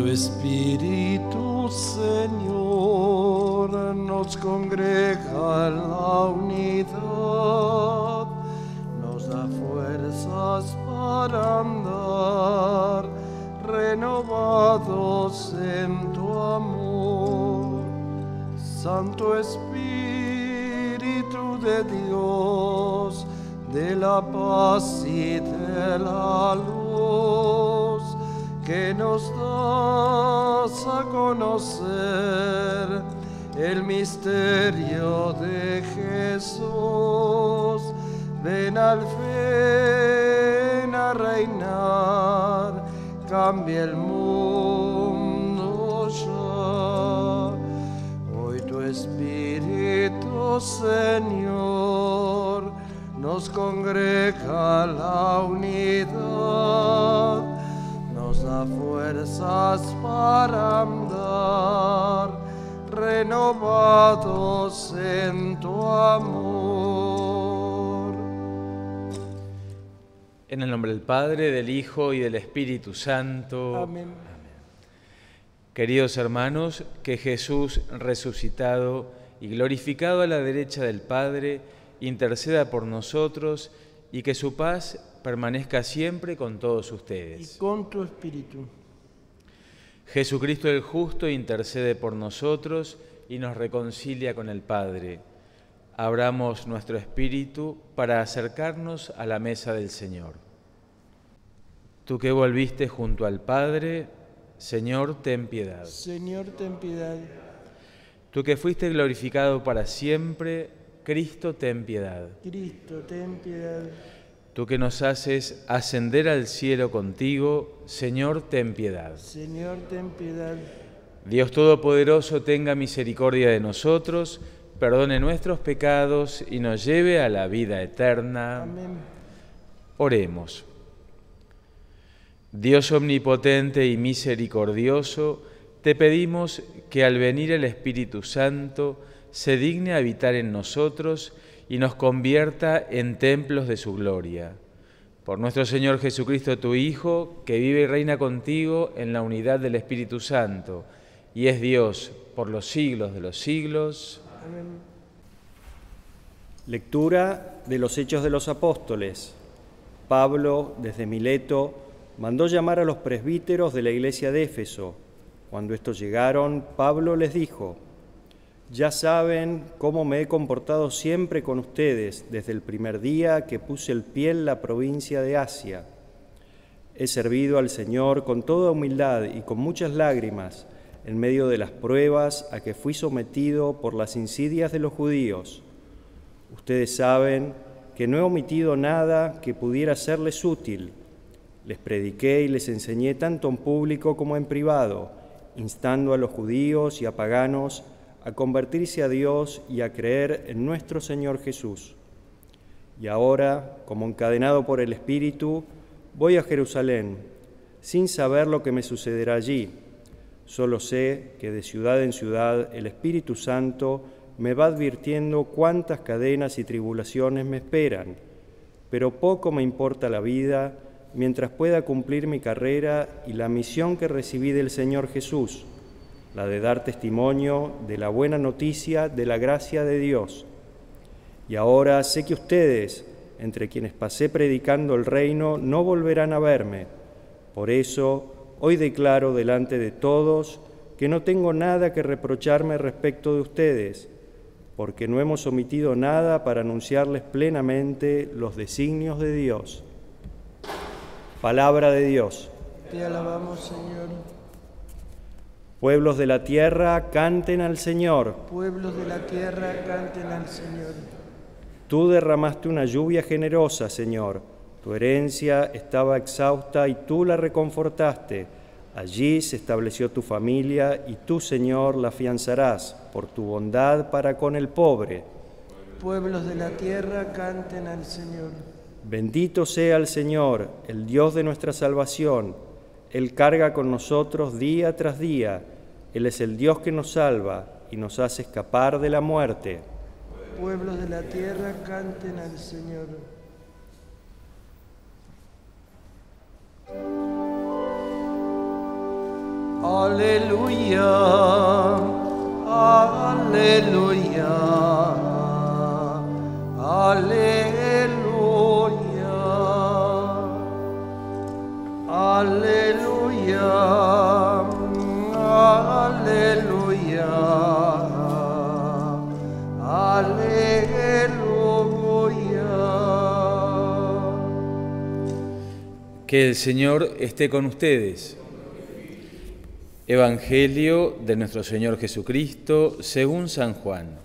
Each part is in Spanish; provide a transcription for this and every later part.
Tu Espíritu, Señor, nos congrega en la unidad, nos da fuerzas para andar renovados en tu amor. Santo Espíritu de Dios, de la paz y de la luz, que nos das a conocer el misterio de Jesús. Ven al fin a reinar, cambia el mundo ya. Hoy tu Espíritu, Señor, nos congrega la unidad, da fuerzas para andar, renovados en tu amor. En el nombre del Padre, del Hijo y del Espíritu Santo. Amén. Queridos hermanos, que Jesús resucitado y glorificado a la derecha del Padre, interceda por nosotros y que su paz permanezca siempre con todos Y ustedes. con tu Espíritu. Jesucristo el justo intercede por nosotros y nos reconcilia con el Padre. Abramos nuestro espíritu para acercarnos a la mesa del Señor. Tú que volviste junto al Padre, Señor, ten piedad. Señor, ten piedad. Tú que fuiste glorificado para siempre, Cristo, ten piedad. Cristo, ten piedad. Tú que nos haces ascender al cielo contigo, Señor, ten piedad. Señor, ten piedad. Dios Todopoderoso tenga misericordia de nosotros, perdone nuestros pecados y nos lleve a la vida eterna. Amén. Oremos. Dios omnipotente y misericordioso, te pedimos que al venir el Espíritu Santo se digne habitar en nosotros y nos convierta en templos de su gloria. Por nuestro Señor Jesucristo, tu Hijo, que vive y reina contigo en la unidad del Espíritu Santo, y es Dios por los siglos de los siglos. Lectura de los Hechos de los Apóstoles. Pablo, desde Mileto, mandó llamar a los presbíteros de la iglesia de Éfeso. Cuando estos llegaron, Pablo les dijo, Ya saben cómo me he comportado siempre con ustedes desde el primer día que puse el pie en la provincia de Asia. He servido al Señor con toda humildad y con muchas lágrimas en medio de las pruebas a que fui sometido por las insidias de los judíos. Ustedes saben que no he omitido nada que pudiera serles útil. Les prediqué y les enseñé tanto en público como en privado, instando a los judíos y a paganos a convertirse a Dios y a creer en nuestro Señor Jesús. Y ahora, como encadenado por el Espíritu, voy a Jerusalén, sin saber lo que me sucederá allí. Solo sé que de ciudad en ciudad el Espíritu Santo me va advirtiendo cuántas cadenas y tribulaciones me esperan, pero poco me importa la vida mientras pueda cumplir mi carrera y la misión que recibí del Señor Jesús, la de dar testimonio de la buena noticia de la gracia de Dios. Y ahora sé que ustedes, entre quienes pasé predicando el reino, no volverán a verme. Por eso, hoy declaro delante de todos que no tengo nada que reprocharme respecto de ustedes, porque no hemos omitido nada para anunciarles plenamente los designios de Dios. Palabra de Dios. Te alabamos, Señor. Pueblos de la tierra, canten al Señor. Pueblos de la tierra, canten al Señor. Tú derramaste una lluvia generosa, Señor. Tu herencia estaba exhausta y tú la reconfortaste. Allí se estableció tu familia y tú, Señor, la afianzarás por tu bondad para con el pobre. Pueblos de la tierra, canten al Señor. Bendito sea el Señor, el Dios de nuestra salvación. Él carga con nosotros día tras día. Él es el Dios que nos salva y nos hace escapar de la muerte. Pueblos de la tierra, canten al Señor. Aleluya, aleluya, Que el Señor esté con ustedes. Evangelio de nuestro Señor Jesucristo según San Juan.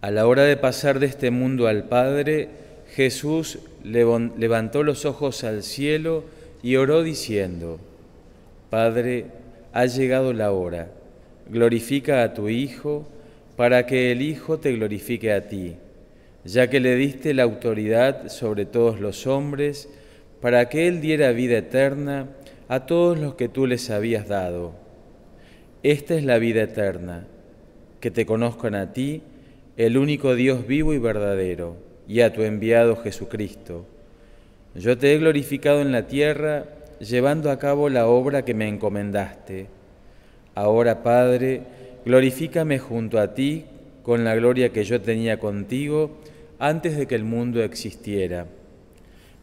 A la hora de pasar de este mundo al Padre, Jesús levantó los ojos al cielo y oró diciendo, Padre, ha llegado la hora, glorifica a tu Hijo, para que el Hijo te glorifique a ti, ya que le diste la autoridad sobre todos los hombres, para que Él diera vida eterna a todos los que tú les habías dado. Esta es la vida eterna, que te conozcan a ti, el único Dios vivo y verdadero, y a tu enviado Jesucristo. Yo te he glorificado en la tierra, llevando a cabo la obra que me encomendaste. Ahora, Padre, glorifícame junto a ti con la gloria que yo tenía contigo antes de que el mundo existiera.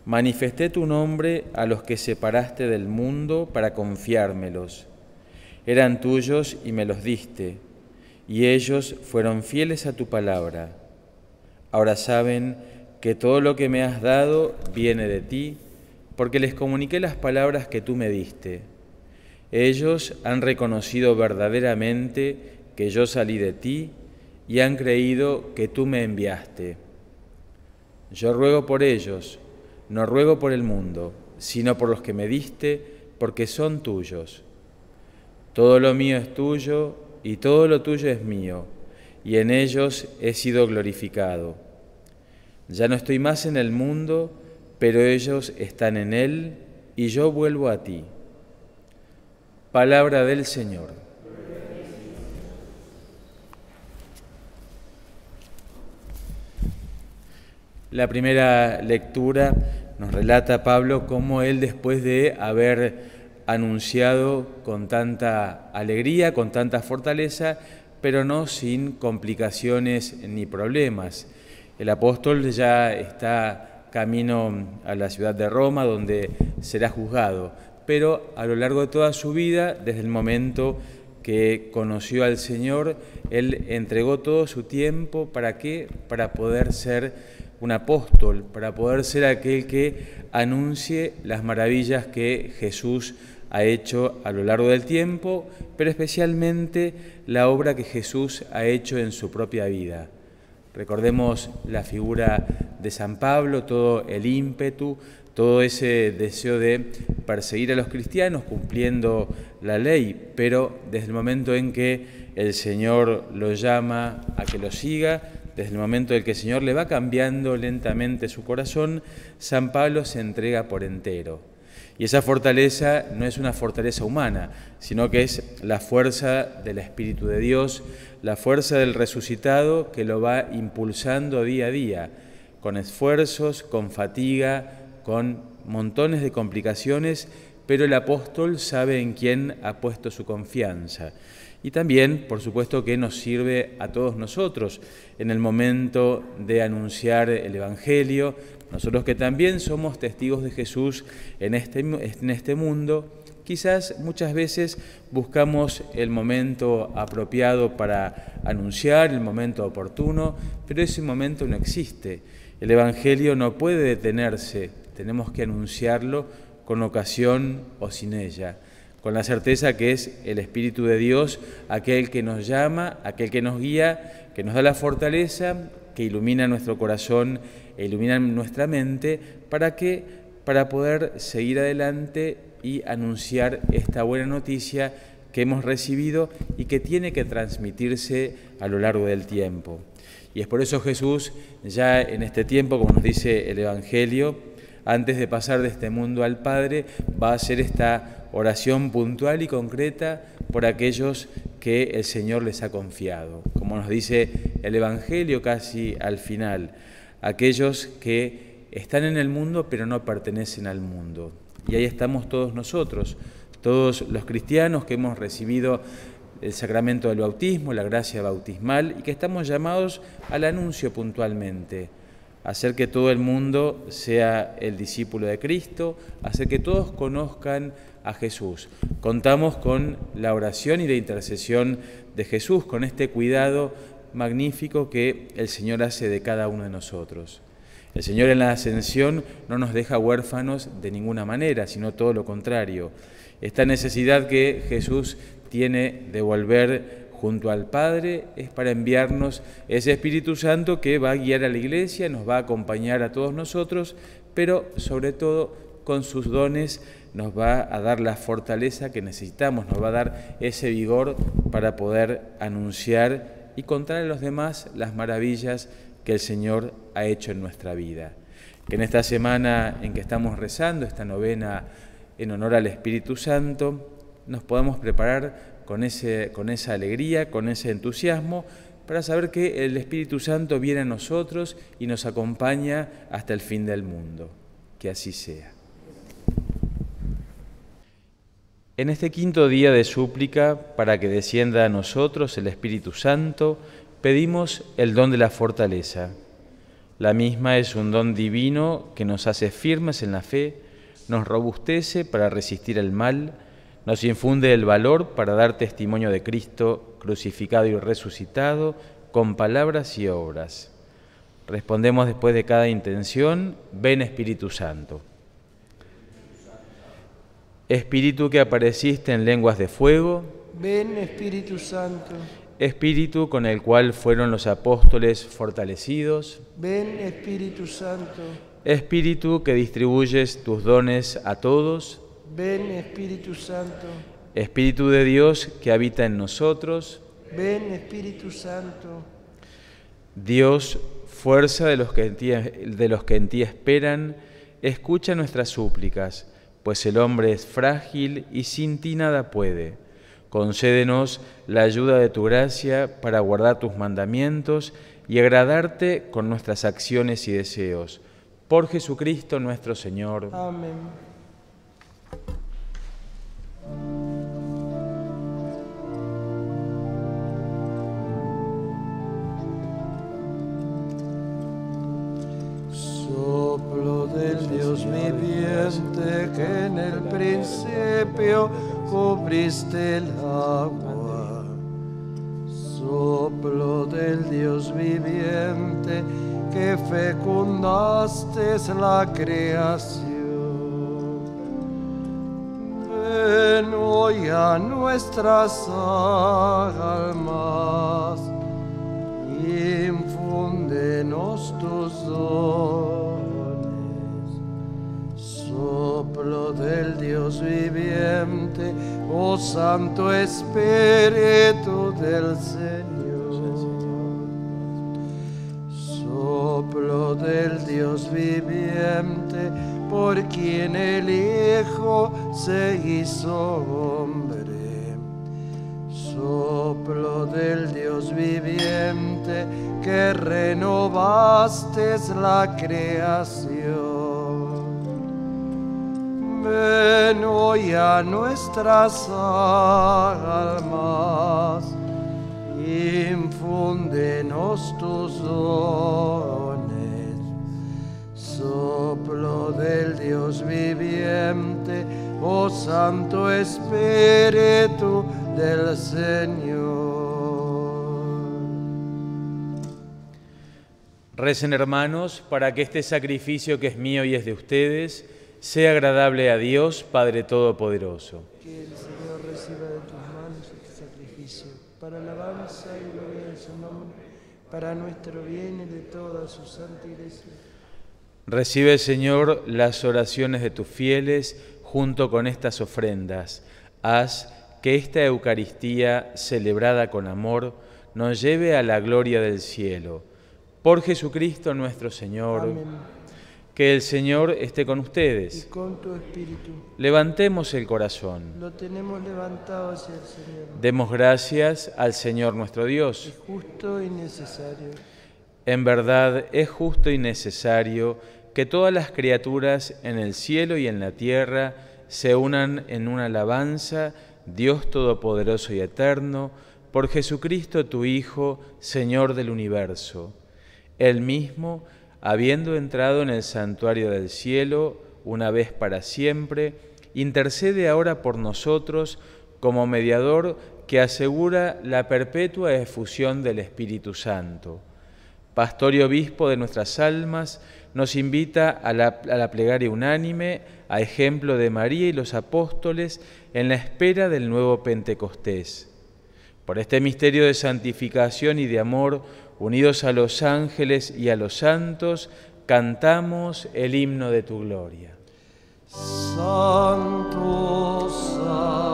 Manifesté tu nombre a los que separaste del mundo para confiármelos. Eran tuyos y me los diste, y ellos fueron fieles a tu palabra. Ahora saben que todo lo que me has dado viene de ti, porque les comuniqué las palabras que tú me diste. Ellos han reconocido verdaderamente que yo salí de ti y han creído que tú me enviaste. Yo ruego por ellos, no ruego por el mundo, sino por los que me diste, porque son tuyos. Todo lo mío es tuyo y todo lo tuyo es mío, y en ellos he sido glorificado. Ya no estoy más en el mundo, pero ellos están en él, y yo vuelvo a ti. Palabra del Señor. La primera lectura nos relata Pablo cómo él después de haber anunciado con tanta alegría, con tanta fortaleza, pero no sin complicaciones ni problemas. El apóstol ya está camino a la ciudad de Roma, donde será juzgado, pero a lo largo de toda su vida, desde el momento que conoció al Señor, él entregó todo su tiempo para qué? Para poder ser un apóstol, para poder ser aquel que anuncie las maravillas que Jesús ha hecho a lo largo del tiempo, pero especialmente la obra que Jesús ha hecho en su propia vida. Recordemos la figura de San Pablo, todo el ímpetu, todo ese deseo de perseguir a los cristianos cumpliendo la ley, pero desde el momento en que el Señor lo llama a que lo siga, desde el momento en que el Señor le va cambiando lentamente su corazón, San Pablo se entrega por entero. Y esa fortaleza no es una fortaleza humana, sino que es la fuerza del Espíritu de Dios, la fuerza del resucitado que lo va impulsando día a día, con esfuerzos, con fatiga, con montones de complicaciones, pero el apóstol sabe en quién ha puesto su confianza. Y también, por supuesto, que nos sirve a todos nosotros en el momento de anunciar el Evangelio, nosotros que también somos testigos de Jesús en este, en este mundo, quizás muchas veces buscamos el momento apropiado para anunciar, el momento oportuno, pero ese momento no existe. El Evangelio no puede detenerse, tenemos que anunciarlo con ocasión o sin ella, con la certeza que es el Espíritu de Dios aquel que nos llama, aquel que nos guía, que nos da la fortaleza, que ilumina nuestro corazón e ilumina nuestra mente, ¿para que Para poder seguir adelante y anunciar esta buena noticia que hemos recibido y que tiene que transmitirse a lo largo del tiempo. Y es por eso Jesús, ya en este tiempo, como nos dice el Evangelio, antes de pasar de este mundo al Padre, va a hacer esta oración puntual y concreta por aquellos que el Señor les ha confiado. Como nos dice el Evangelio casi al final, aquellos que están en el mundo pero no pertenecen al mundo. Y ahí estamos todos nosotros, todos los cristianos que hemos recibido el sacramento del bautismo, la gracia bautismal, y que estamos llamados al anuncio puntualmente, hacer que todo el mundo sea el discípulo de Cristo, hacer que todos conozcan a Jesús. Contamos con la oración y la intercesión de Jesús, con este cuidado magnífico que el Señor hace de cada uno de nosotros. El Señor en la ascensión no nos deja huérfanos de ninguna manera, sino todo lo contrario. Esta necesidad que Jesús tiene de volver junto al Padre es para enviarnos ese Espíritu Santo que va a guiar a la iglesia, nos va a acompañar a todos nosotros, pero sobre todo con sus dones nos va a dar la fortaleza que necesitamos, nos va a dar ese vigor para poder anunciar y contar a los demás las maravillas que el Señor ha hecho en nuestra vida. Que en esta semana en que estamos rezando, esta novena en honor al Espíritu Santo, nos podamos preparar con, ese, con esa alegría, con ese entusiasmo, para saber que el Espíritu Santo viene a nosotros y nos acompaña hasta el fin del mundo. Que así sea. En este quinto día de súplica, para que descienda a nosotros el Espíritu Santo, pedimos el don de la fortaleza. La misma es un don divino que nos hace firmes en la fe, nos robustece para resistir el mal, nos infunde el valor para dar testimonio de Cristo crucificado y resucitado con palabras y obras. Respondemos después de cada intención, ven Espíritu Santo. Espíritu que apareciste en lenguas de fuego, ven Espíritu Santo. Espíritu con el cual fueron los apóstoles fortalecidos, ven Espíritu Santo. Espíritu que distribuyes tus dones a todos, Ven Espíritu Santo. Espíritu de Dios que habita en nosotros. Ven Espíritu Santo. Dios, fuerza de los que en ti, de los que en ti esperan, escucha nuestras súplicas, pues el hombre es frágil y sin ti nada puede. Concédenos la ayuda de tu gracia para guardar tus mandamientos y agradarte con nuestras acciones y deseos. Por Jesucristo nuestro Señor. Amén. Creación. Ven hoy a nuestras almas, infúndenos tus dones. Soplo del Dios viviente, oh Santo Espíritu del Señor. Soplo del Dios viviente, por quien el Hijo se hizo hombre. Soplo del Dios viviente que renovaste la creación. Ven hoy a nuestras almas, infúndenos tus dones del Dios viviente, oh Santo Espíritu del Señor. Recen hermanos para que este sacrificio que es mío y es de ustedes sea agradable a Dios Padre Todopoderoso. Que el Señor reciba de tus manos este sacrificio para alabanza y gloria de su nombre, para nuestro bien y de toda su santa iglesia Recibe, Señor, las oraciones de tus fieles junto con estas ofrendas. Haz que esta Eucaristía, celebrada con amor, nos lleve a la gloria del cielo. Por Jesucristo nuestro Señor. Amén. Que el Señor esté con ustedes. Y con tu espíritu. Levantemos el corazón. Lo tenemos levantado hacia el Señor. Demos gracias al Señor nuestro Dios. Es justo y necesario. En verdad es justo y necesario que todas las criaturas en el cielo y en la tierra se unan en una alabanza, Dios Todopoderoso y Eterno, por Jesucristo tu Hijo, Señor del universo. Él mismo, habiendo entrado en el santuario del cielo una vez para siempre, intercede ahora por nosotros como mediador que asegura la perpetua efusión del Espíritu Santo. Pastor y obispo de nuestras almas, nos invita a la, plegaria unánime, a ejemplo de María y los apóstoles, en la espera del nuevo Pentecostés. Por este misterio de santificación y de amor, unidos a los ángeles y a los santos, cantamos el himno de tu gloria. Santo, santo,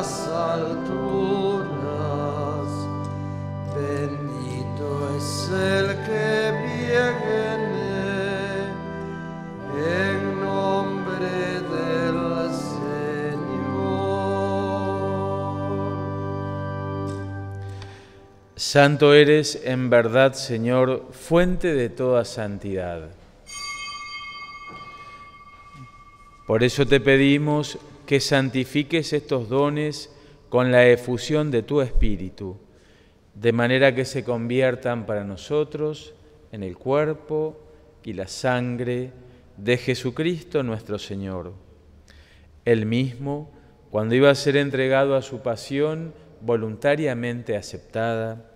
las alturas, bendito es el que viene. Santo eres en verdad, Señor, fuente de toda santidad. Por eso te pedimos que santifiques estos dones con la efusión de tu Espíritu, de manera que se conviertan para nosotros en el cuerpo y la sangre de Jesucristo nuestro Señor. Él mismo, cuando iba a ser entregado a su pasión voluntariamente aceptada,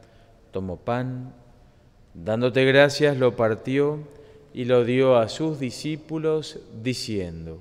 tomó pan, dándote gracias, lo partió y lo dio a sus discípulos, diciendo,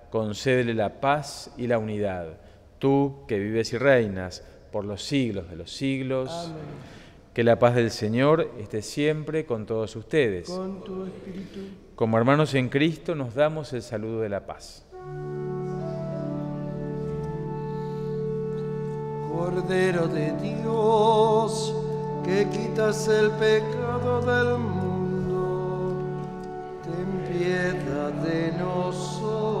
concédele la paz y la unidad. Tú que vives y reinas por los siglos de los siglos. Amén. Que la paz del Señor esté siempre con todos ustedes. Con tu espíritu. Como hermanos en Cristo nos damos el saludo de la paz. Cordero de Dios, que quitas el pecado del mundo, ten piedad de nosotros.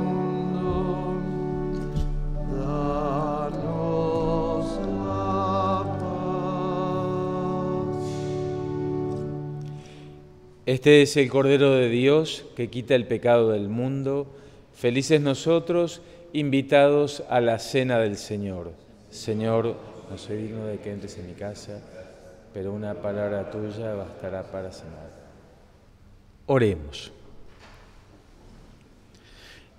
Este es el Cordero de Dios que quita el pecado del mundo. Felices nosotros, invitados a la cena del Señor. Señor, no soy digno de que entres en mi casa, pero una palabra tuya bastará para sanar. Oremos.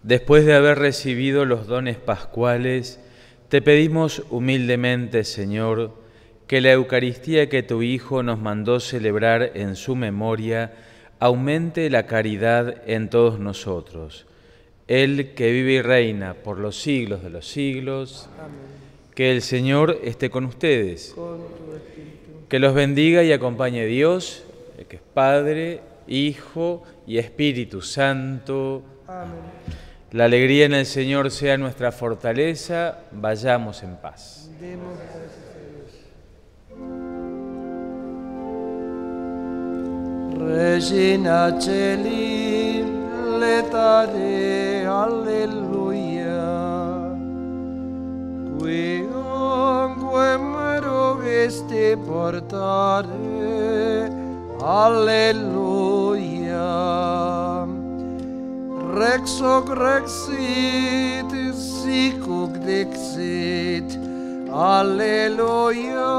Después de haber recibido los dones pascuales, te pedimos humildemente, Señor, que la Eucaristía que tu Hijo nos mandó celebrar en su memoria aumente la caridad en todos nosotros. Él que vive y reina por los siglos de los siglos, Amén. que el Señor esté con ustedes, Con que los bendiga y acompañe Dios, el que es Padre, Hijo y Espíritu Santo. Amén. La alegría en el Señor sea nuestra fortaleza, vayamos en paz. Demos Regina Celi, letare, alleluia. Qui onque rogesti portare, alleluia. Rex hoc rexit, sic hoc dixit, alleluia.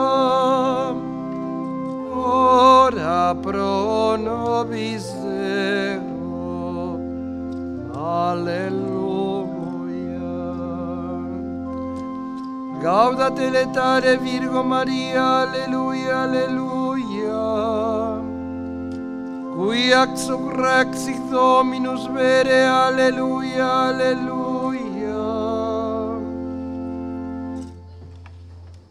Ora pro nobis Deo. Alleluia. Gaudate letare Virgo Maria, Alleluia, Alleluia. Qui ex hoc Dominus vere, Alleluia, Alleluia.